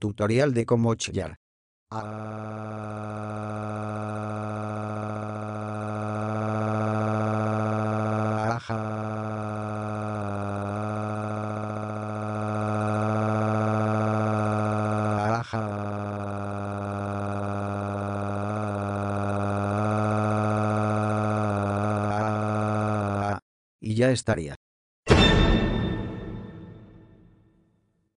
Tutorial de cómo chillar. Y ya estaría.